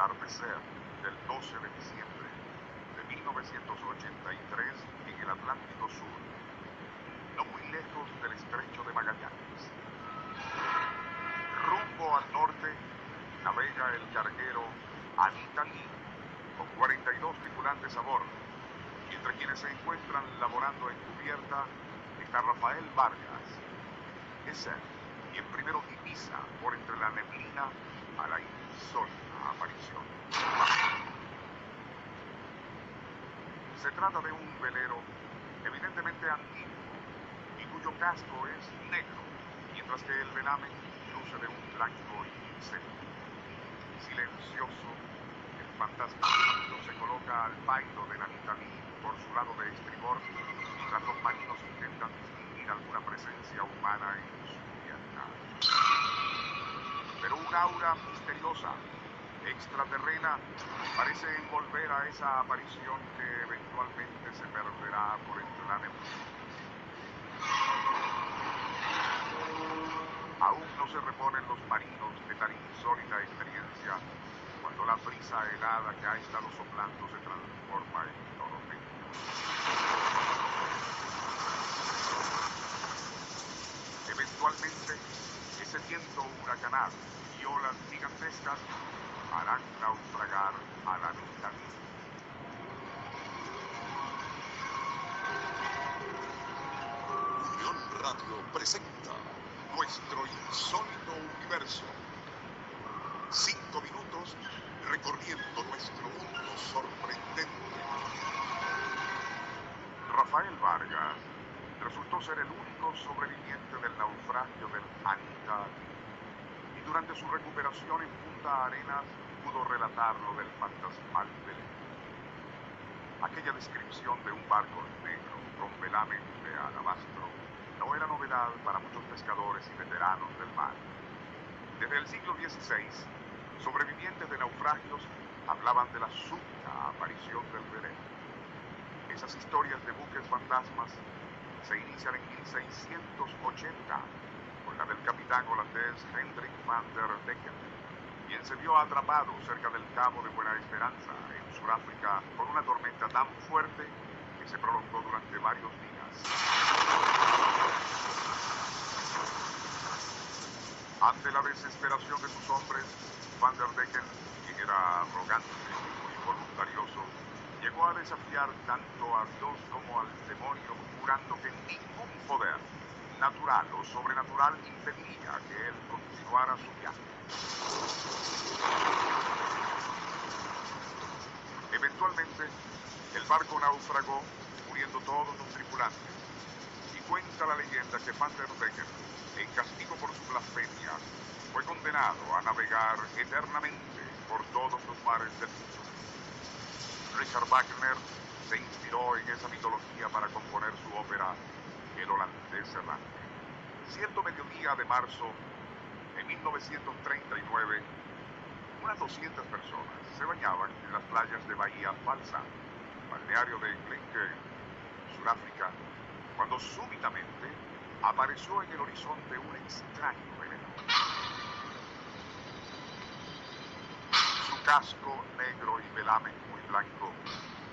Atardecer del 12 de diciembre de 1983 en el Atlántico Sur, no muy lejos del estrecho de Magallanes. Rumbo al norte navega el carguero Anita Lee con 42 tripulantes a bordo. Y entre quienes se encuentran laborando en cubierta está Rafael Vargas. Es él quien primero divisa por entre la neblina a la insólita aparición. Se trata de un velero evidentemente antiguo y cuyo casco es negro, mientras que el velamen luce de un blanco incendio. Silencioso, el fantasma se coloca al pairo de la Nitalí por su lado de estribor, mientras los marinos intentan distinguir alguna presencia humana en su cubierta. Pero un aura misteriosa, extraterrena, parece envolver a esa aparición que eventualmente se perderá por entre la neblina. Aún no se reponen los marinos de tan insólita experiencia cuando la brisa helada que ha estado soplando se transforma en tormenta. Eventualmente, ese viento huracanado y olas gigantescas harán naufragar a la Nitalí. Unión Radio presenta nuestro insólito universo. Cinco minutos recorriendo nuestro mundo sorprendente. Rafael Vargas resultó ser el único sobreviviente del naufragio del Anita durante su recuperación en Punta Arenas pudo relatar lo del fantasmal velero. Aquella descripción de un barco negro con velamen de alabastro no era novedad para muchos pescadores y veteranos del mar. Desde el siglo XVI, sobrevivientes de naufragios hablaban de la súbita aparición del velero. Esas historias de buques fantasmas se inician en 1680 con la del capitán holandés Hendrik van der Decken, quien se vio atrapado cerca del Cabo de Buena Esperanza en Sudáfrica por una tormenta tan fuerte que se prolongó durante varios días. Ante la desesperación de sus hombres, Van der Decken, quien era arrogante y muy voluntarioso, llegó a desafiar tanto a Dios como al demonio, jurando que ningún poder, natural o sobrenatural, impediría que él continuara su viaje. Eventualmente, el barco naufragó, muriendo todos los tripulantes. Y cuenta la leyenda que Van der Decken, en castigo por su blasfemia, fue condenado a navegar eternamente por todos los mares del mundo. Richard Wagner se inspiró en esa mitología para componer su ópera El errante. Cierto mediodía de marzo de 1939, unas 200 personas se bañaban en las playas de Bahía Falsa, balneario de Glencairn, Sudáfrica, cuando súbitamente apareció en el horizonte un extraño velero. Su casco negro y velamen muy blanco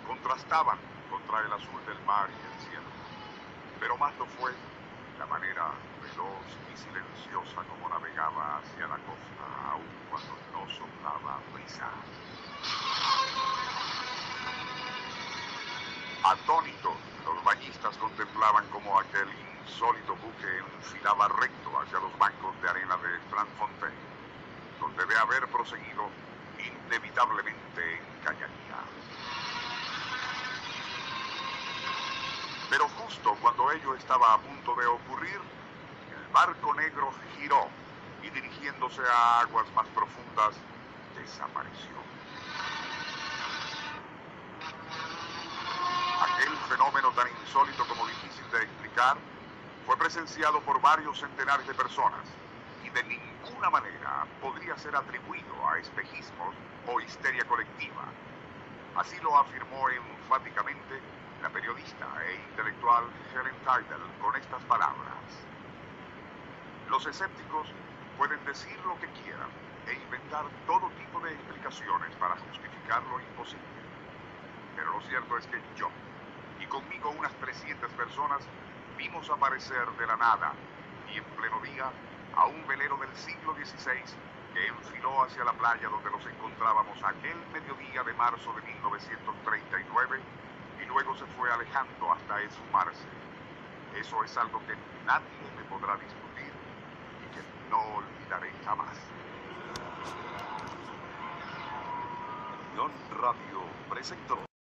contrastaban contra el azul del mar y el cielo. Pero más lo fue la manera veloz y silenciosa como navegaba hacia la costa, aun cuando no soplaba brisa. Atónitos, los bañistas contemplaban como aquel insólito buque enfilaba recto hacia los bancos de arena de Strandfontein, donde de haber proseguido, inevitablemente encañaría. Pero justo cuando ello estaba a punto de ocurrir, el barco negro giró y dirigiéndose a aguas más profundas, desapareció. Aquel fenómeno tan insólito como difícil de explicar fue presenciado por varios centenares de personas y de ninguna manera podría ser atribuido a espejismos o histeria colectiva. Así lo afirmó enfáticamente la periodista e intelectual Helen Tidal con estas palabras. Los escépticos pueden decir lo que quieran e inventar todo tipo de explicaciones para justificar lo imposible. Pero lo cierto es que yo, y conmigo unas 300 personas, vimos aparecer de la nada y en pleno día a un velero del siglo XVI que enfiló hacia la playa donde nos encontrábamos aquel mediodía de marzo de 1939 y luego se alejando hasta esfumarse. Eso es algo que nadie me podrá discutir y que no olvidaré jamás. Unión Radio presentó.